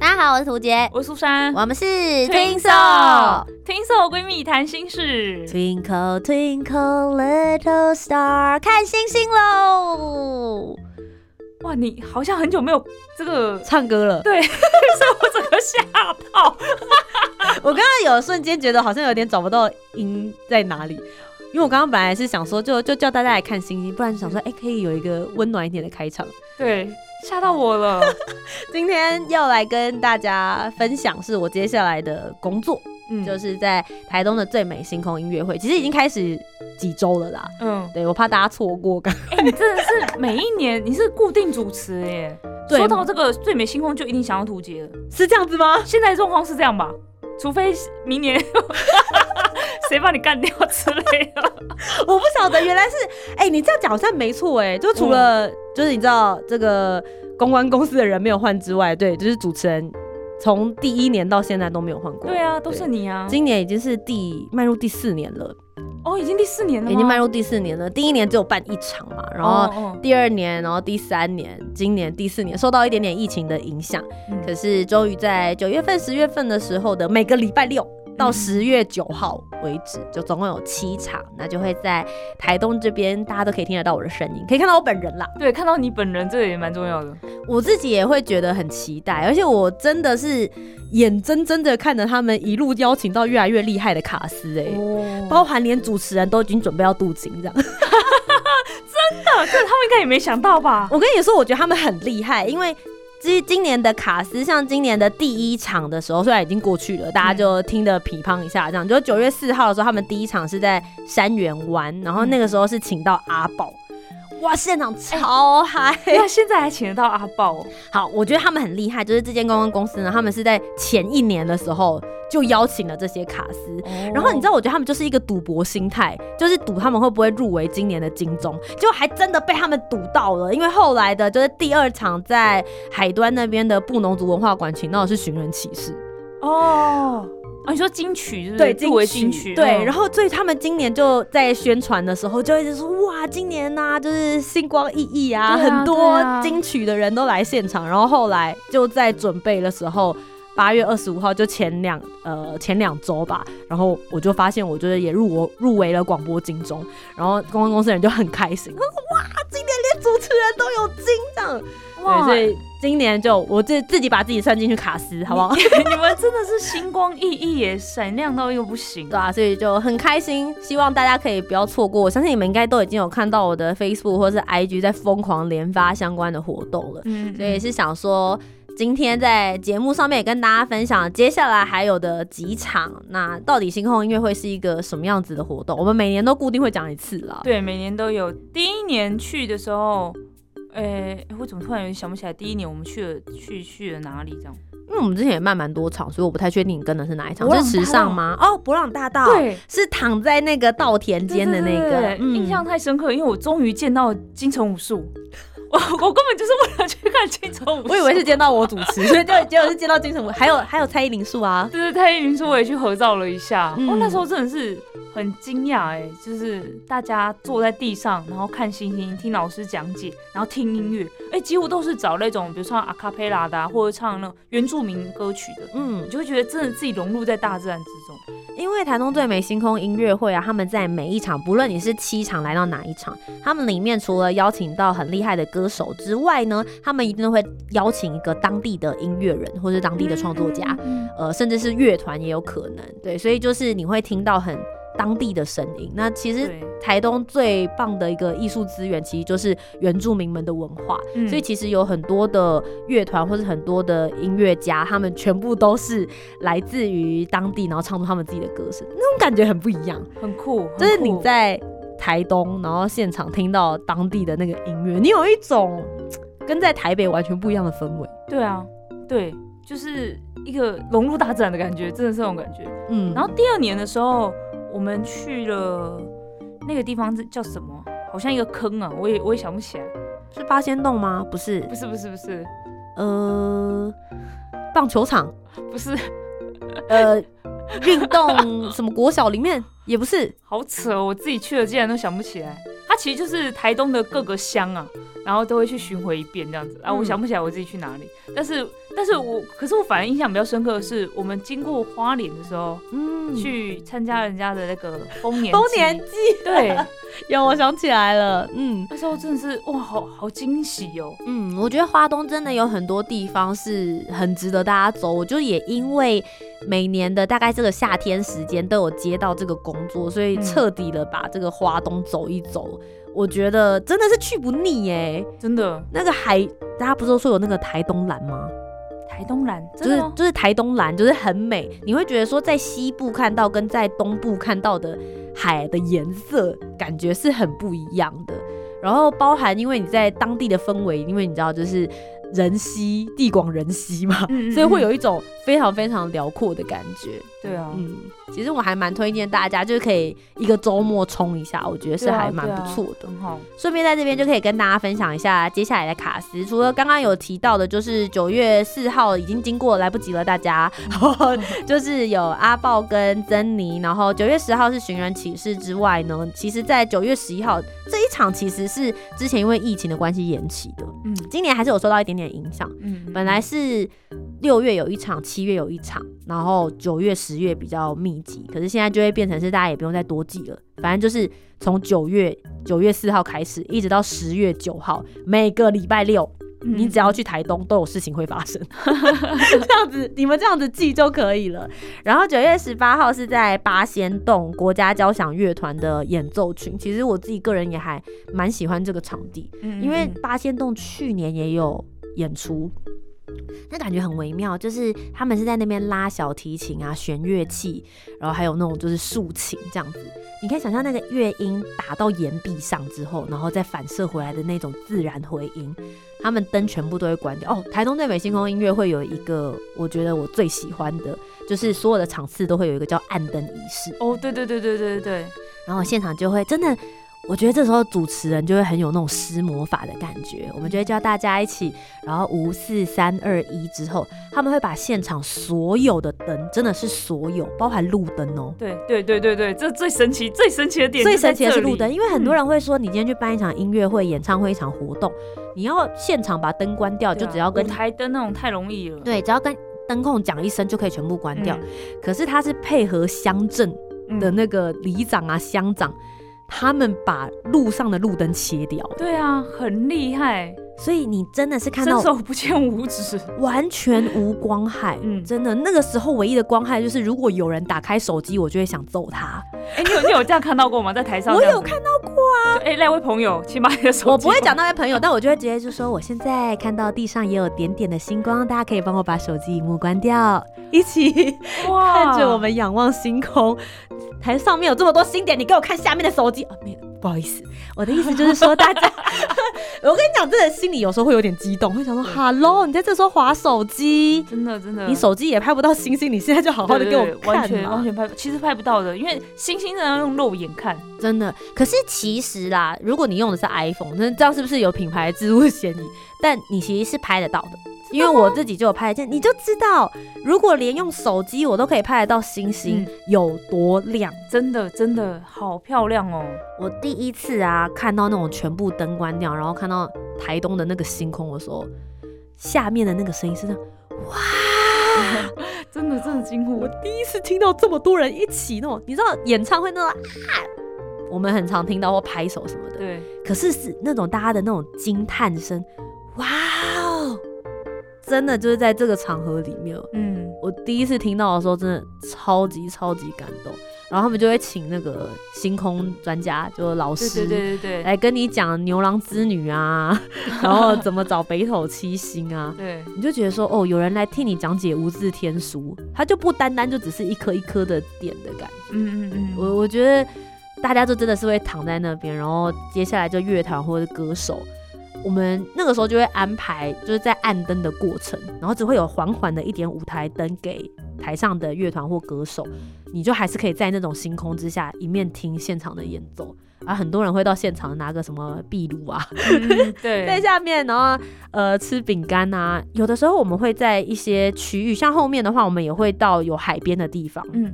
大家好，我是涂杰，我是苏珊，我们是 Twinkle Twinkle 闺蜜谈心事。Twinkle Twinkle Little Star，看星星喽！哇，你好像很久没有这个唱歌了，对，所以我整个吓到。我刚刚有瞬间觉得好像有点找不到音在哪里，因为我刚刚本来是想说就就叫大家来看星星，不然想说哎、可以有一个温暖一点的开场。对，吓到我了。今天要来跟大家分享是我接下来的工作，嗯就是在台东的最美星空音乐会，其实已经开始几周了啦。嗯，对我怕大家错过，刚哎、你真的是每一年你是固定主持耶。对说到这个最美星空，就一定想要图杰了。是这样子吗？现在状况是这样吧？除非明年 谁把你干掉之类的。我不晓得，原来是哎、你这样讲好像没错哎，就除了、就是你知道这个公关公司的人没有换之外，对，就是主持人从第一年到现在都没有换过。对啊，都是你啊。今年已经是第迈入第四年了，哦，已经第四年了，已经迈入第四年了。第一年只有办一场嘛，然后第二年，然后第三年，今年第四年受到一点点疫情的影响，嗯可是终于在九月份、十月份的时候的每个礼拜六到嗯十月九号为止，就总共有七场，那就会在台东这边，大家都可以听得到我的声音，可以看到我本人啦。对，看到你本人这个也蛮重要的。我自己也会觉得很期待，而且我真的是眼睁睁的看着他们一路邀请到越来越厉害的卡司、哎、哦包含连主持人都已经准备要镀金这样。真的，这他们应该也没想到吧？我跟你说，我觉得他们很厉害，因为至于今年的卡斯，像今年的第一场的时候，虽然已经过去了，大家就听得噼乓一下，这样。就九月四号的时候，他们第一场是在山园湾，然后那个时候是请到阿宝。哇，现场超嗨！那现在还请得到阿豹。哦，好，我觉得他们很厉害，就是这间公关公司呢，他们是在前一年的时候就邀请了这些卡司，然后你知道，我觉得他们就是一个赌博心态，就是赌他们会不会入围今年的金钟，结果还真的被他们赌到了。因为后来的就是第二场在海端那边的布农族文化馆请到的是寻人启事，哦，哦，你说金曲是是？对，金曲，对。嗯然后所以他们今年就在宣传的时候就一直说，哇，今年呐、就是星光熠熠啊，啊很多金曲的人都来现场。然后后来就在准备的时候。八月二十五号就前两呃前两周吧，然后我就发现我就是也入我入围了广播金钟，然后公关公司人就很开心，他说哇，今年连主持人都有金这样，对，所以今年就我自自己把自己算进去卡斯，好不好？你们真的是星光熠熠耶，闪亮到又不行。对啊，所以就很开心，希望大家可以不要错过。我相信你们应该都已经有看到我的 Facebook 或是 IG 在疯狂连发相关的活动了，嗯所以是想说。今天在节目上面也跟大家分享，接下来还有的几场，那到底星空音乐会是一个什么样子的活动？我们每年都固定会讲一次啦。对，每年都有。第一年去的时候，诶、我怎么突然有点想不起来？第一年我们去了去去了哪里？这样？因为我们之前也办蛮多场，所以我不太确定你跟的是哪一场，是时尚吗？哦，博朗大道，，对，是躺在那个稻田间的那个印象太深刻，因为我终于见到金城武术。我 我根本就是为了去看金城武，我以为是见到我主持，所以就结果 是见到金城武，还有还有蔡依林树啊，对对，蔡依林素我也去合照了一下，嗯哦，那时候真的是很惊讶哎，就是大家坐在地上，然后看星星，听老师讲解，然后听音乐，哎，几乎都是找那种比如唱阿卡贝拉的、啊，或者唱那种原住民歌曲的，嗯。你，就会觉得真的自己融入在大自然之中。因为台东最美星空音乐会啊，他们在每一场，不论你是七场来到哪一场，他们里面除了邀请到很厉害的歌手之外呢，他们一定会邀请一个当地的音乐人或是当地的创作家，嗯呃，甚至是乐团也有可能。对，所以就是你会听到很当地的声音。那其实，台东最棒的一个艺术资源，其实就是原住民们的文化。嗯所以其实有很多的乐团或是很多的音乐家，他们全部都是来自于当地，然后唱出他们自己的歌声，那种感觉很不一样。很酷，就是你在台东，然后现场听到当地的那个音乐，你有一种跟在台北完全不一样的氛围。对啊，对，就是一个融入大自然的感觉，真的是这种感觉。嗯，然后第二年的时候，我们去了那个地方是叫什么？好像一个坑啊，我也我也想不起来。是八仙洞吗？不是，不是不是不是，呃，棒球场，不是，呃，运动 什么国小里面也不是，好扯哦，我自己去了竟然都想不起来。它其实就是台东的各个乡啊，然后都会去巡回一遍这样子啊，我嗯想不起来我自己去哪里，但是但是我可是我反而印象比较深刻的是，我们经过花莲的时候，嗯，去参加人家的那个丰年丰年祭。祭，对，有我想起来了，嗯。那时候真的是哇，好好惊喜哦。嗯，我觉得花东真的有很多地方是很值得大家走，我就也因为每年的大概这个夏天时间都有接到这个工作，所以嗯。彻底的把这个花东走一走。我觉得真的是去不腻耶、真的，那个海，大家不是都说有那个台东蓝吗？台东蓝就是？就是台东蓝，就是很美。你会觉得说，在西部看到跟在东部看到的海的颜色，感觉是很不一样的。然后包含因为你在当地的氛围，因为你知道就是人稀地广人稀嘛，嗯嗯所以会嗯有一种非常非常辽阔的感觉。对啊，嗯，其实我还蛮推荐大家，就是可以一个周末冲一下，我觉得是还蛮不错的。很好。顺便在这边就可以跟大家分享一下接下来的卡司，除了刚刚有提到的，就是九月四号已经经过，来不及了，大家，就是有阿豹跟珍妮，然后九月十号是寻人启事之外呢，其实在九月十一号这一场其实是之前因为疫情的关系延期的，嗯今年还是有收到一点点影响。嗯，本来是六月有一场，七月有一场，然后九月、十月比较密集，可是现在就会变成是大家也不用再多记了，反正就是从九月九月四号开始，一直到十月九号，每个礼拜六，嗯你只要去台东都有事情会发生，这样子你们这样子记就可以了。然后九月十八号是在八仙洞国家交响乐团的演奏群，其实我自己个人也还蛮喜欢这个场地，嗯因为嗯八仙洞去年也有演出，那感觉很微妙，就是他们是在那边拉小提琴啊、弦乐器，然后还有那种就是竖琴这样子。你可以想象那个乐音打到岩壁上之后，然后再反射回来的那种自然回音，他们灯全部都会关掉。哦，台东最美星空音乐会有一个，我觉得我最喜欢的，就是所有的场次都会有一个叫暗灯仪式。哦，对对对对对对对，然后现场就会真的，我觉得这时候主持人就会很有那种施魔法的感觉，我们就会叫大家一起，然后五四三二一之后，他们会把现场所有的灯，真的是所有，包含路灯哦。对对对对对，这最神奇最神奇的点，最神奇的是路灯，因因为很多人会说，你今天去办一场音乐会、演唱会、一场活动，你要现场把灯关掉，就只要跟舞台灯那种太容易了，对，只要跟灯控讲一声就可以全部关掉。嗯可是他是配合乡镇的嗯那个里长啊、乡长，他们把路上的路灯切掉，对啊，很厉害，所以你真的是看到伸到手不见五指。完全无光害。嗯真的那个时候唯一的光害就是，如果有人打开手机，我就会想揍他。哎，你有你有这样看到过吗？在台上我有看到过啊，就哎，那位朋友，请把你的手机我不会讲那位朋友，但我就会直接就说，我现在看到地上也有点点的星光，大家可以帮我把手机荧幕关掉，一起哇看着我们仰望星空。台上面有这么多星点，你给我看下面的手机啊？没有，不好意思，我的意思就是说，大家，我跟你讲，真的心里有时候会有点激动，会想说，Hello，你在这时候划手机，真的真的，你手机也拍不到星星，你现在就好好的给我完全完全拍，其实拍不到的，因为星星真的要用肉眼看。真的。可是其实啦，如果你用的是 iPhone，那这样是不是有品牌植入嫌疑？但你其实是拍得到的。因为我自己就有拍得见，你就知道，如果连用手机我都可以拍得到星星、嗯有多亮。真的真的好漂亮哦！我第一次啊看到那种全部灯关掉，然后看到台东的那个星空的时候，下面的那个声音是这样，哇！真的真的惊呼我，第一次听到这么多人一起那种，你知道演唱会那种啊，我们很常听到或拍手什么的，对，可是是那种大家的那种惊叹声，哇哦！真的就是在这个场合里面，嗯，我第一次听到的时候，真的超级超级感动。然后他们就会请那个星空专家，就老对师对对对对，来跟你讲牛郎织女啊，然后怎么找北斗七星啊，对，你就觉得说，哦，有人来替你讲解无字天书，它就不单单就只是一颗一颗的点的感觉。嗯嗯嗯，我我觉得大家就真的是会躺在那边，然后接下来就乐团或者歌手我们那个时候就会安排，就是在暗灯的过程，然后只会有缓缓的一点舞台灯给台上的乐团或歌手，你就还是可以在那种星空之下一面听现场的演奏。啊，很多人会到现场拿个什么壁炉啊，嗯 对，在下面，然后呃吃饼干啊。有的时候我们会在一些区域，像后面的话，我们也会到有海边的地方。嗯，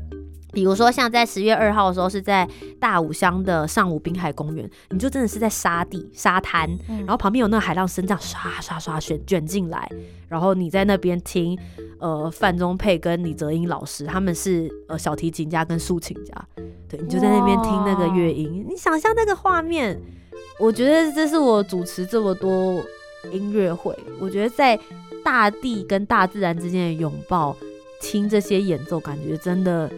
比如说像在十月二号的时候，是在大武乡的上武滨海公园，你就真的是在沙地沙滩，嗯。然后旁边有那个海浪声这样刷刷刷卷卷进来，然后你在那边听，呃，范宗沛跟李泽英老师他们是呃小提琴家跟竖琴家，对你就在那边听那个乐音，你想象那个画面，我觉得这是我主持这么多音乐会，我觉得在大地跟大自然之间的拥抱，听这些演奏，感觉真的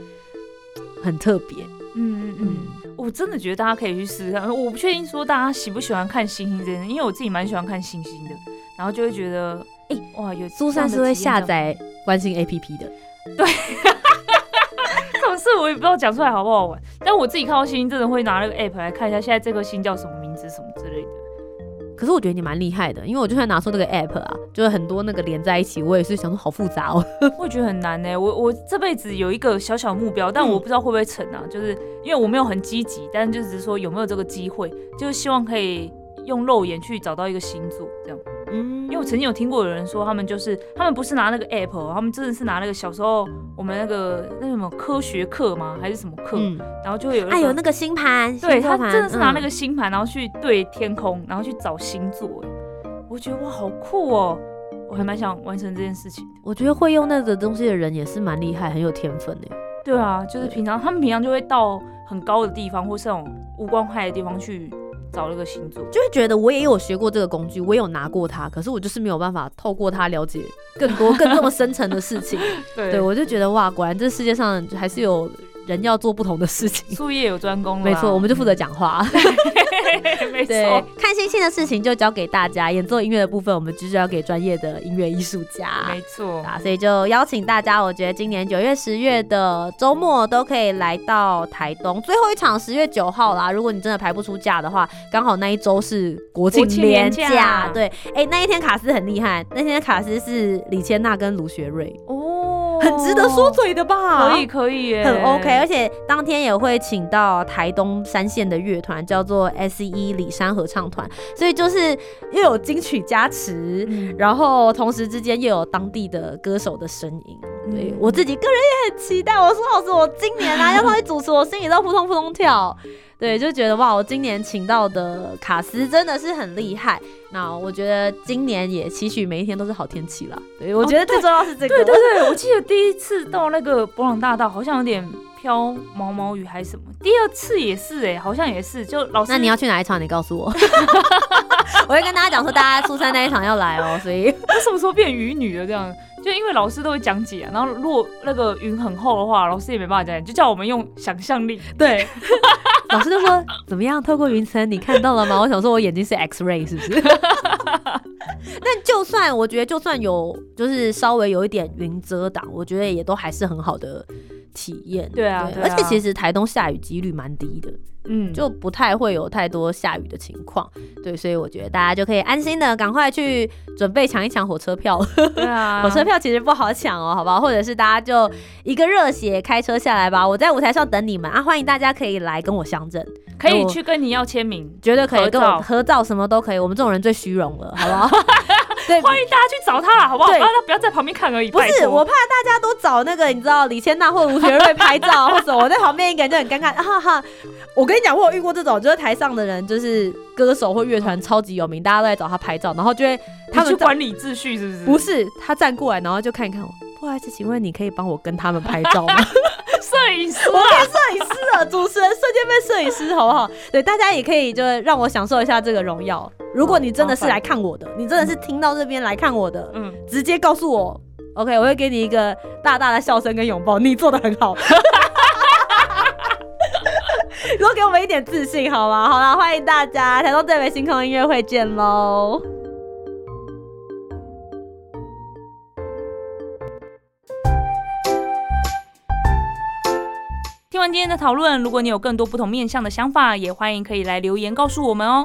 很特别。嗯嗯嗯，我真的觉得大家可以去试试看。我不确定说大家喜不喜欢看星星这件事，因为我自己蛮喜欢看星星的，然后就会觉得，哎、哇，有苏珊是会下载关心 A P P 的，这种事，我也不知道讲出来好不好玩。但我自己看到星星，真的会拿那个 app 来看一下，现在这颗星叫什么名字，什么。可是我觉得你蛮厉害的，因为我就算拿出那个 app 啊，就是很多那个连在一起，我也是想说好复杂哦。我也觉得很难呢、我我这辈子有一个小小目标，但嗯我不知道会不会成啊。就是因为我没有很积极，但就只是说有没有这个机会，就是希望可以用肉眼去找到一个星座这样。嗯，因为我曾经有听过有人说，他们就是他们不是拿那个 app，哦他们真的是拿那个小时候我们那个那什么科学课吗？还是什么课？嗯，然后就会有哎，有那个个星盘，对他真的是拿那嗯个星盘，然后去对天空，然后去找星座。哎，我觉得哇，好酷哦！我还蛮想完成这件事情。我觉得会用那个东西的人也是蛮厉害，很有天分的。对啊，就是平常他们平常就会到很高的地方，或是那种无光害的地方去找了个星座。就会觉得我也有学过这个工具，我也有拿过它，可是我就是没有办法透过它了解更多、更这么深层的事情。对对，我就觉得哇，果然这世界上还是有人要做不同的事情。术业有专攻，没错，我们就负责讲话。没对错，，看星星的事情就交给大家，演奏音乐的部分我们就是要给专业的音乐艺术家。没错，啊，所以就邀请大家，我觉得今年九月、十月的周末都可以来到台东，最后一场十月九号啦。如果你真的排不出假的话，刚好那一周是国庆国庆连连假对，哎、那一天卡斯很厉害，那天卡斯是李千娜跟卢学瑞，哦，很值得说嘴的吧？可以可以耶，很 OK，而且当天也会请到台东三线的乐团，叫做 S.E. 里山合唱团，所以就是又有金曲加持，嗯然后同时之间又有当地的歌手的声音。对嗯我自己个人也很期待。我说老师，我今年啊 要上去主持，我心里都扑通扑通跳。对，就觉得哇，我今年请到的卡斯真的是很厉害。那我觉得今年也期许每一天都是好天气啦。对，我觉得最重要是这个。对对对，我记得第一次到那个博朗大道，好像有点飘毛毛雨还是什么。第二次也是哎、好像也是，就老师那你要去哪一场？你告诉我，我会跟大家讲说，大家初三那一场要来哦。所以我什么时候变雨女了？这样就因为老师都会讲解、啊，然后如果那个云很厚的话，老师也没办法讲解，就叫我们用想象力。对，老师就说怎么样？透过云层你看到了吗？我想说我眼睛是 X ray 是不是？但就算我觉得，就算有就是稍微有一点云遮挡，我觉得也都还是很好的体验。对啊对啊而且其实台东下雨几率蛮低的，嗯，就不太会有太多下雨的情况。对，所以我觉得大家就可以安心的赶快去准备抢一抢火车票。对啊，火车票其实不好抢哦，好不好？或者是大家就一个热血开车下来吧，我在舞台上等你们啊！欢迎大家可以来跟我相认，可以去跟你要签名，绝对可以合跟我合照，什么都可以。我们这种人最虚荣了，好不好？对，欢迎大家去找他啦，好不好？不对要不要在旁边看而已。不是我怕大家都找那个你知道李千娜或吴学瑞拍照，或者我在旁边一个人就很尴尬，哈哈。我跟你讲，我有遇过这种，就是台上的人就是歌手或乐团超级有名，大家都在找他拍照，然后就会他他们管理秩序是不是？不是他站过来，然后就看一看我。不好意思，请问你可以帮我跟他们拍照吗？摄影师我啊，变摄影师了，主持人瞬间变摄影师，好不好？对，大家也可以就是让我享受一下这个荣耀。如果你真的是来看我的，你真的是听到这边来看我的，嗯，直接告诉我，OK，我会给你一个大大的笑声跟拥抱，你做的很好。多给我们一点自信好吗？好啦，欢迎大家台东最美星空音乐会见喽！听完今天的讨论，如果你有更多不同面向的想法，也欢迎可以来留言告诉我们哦。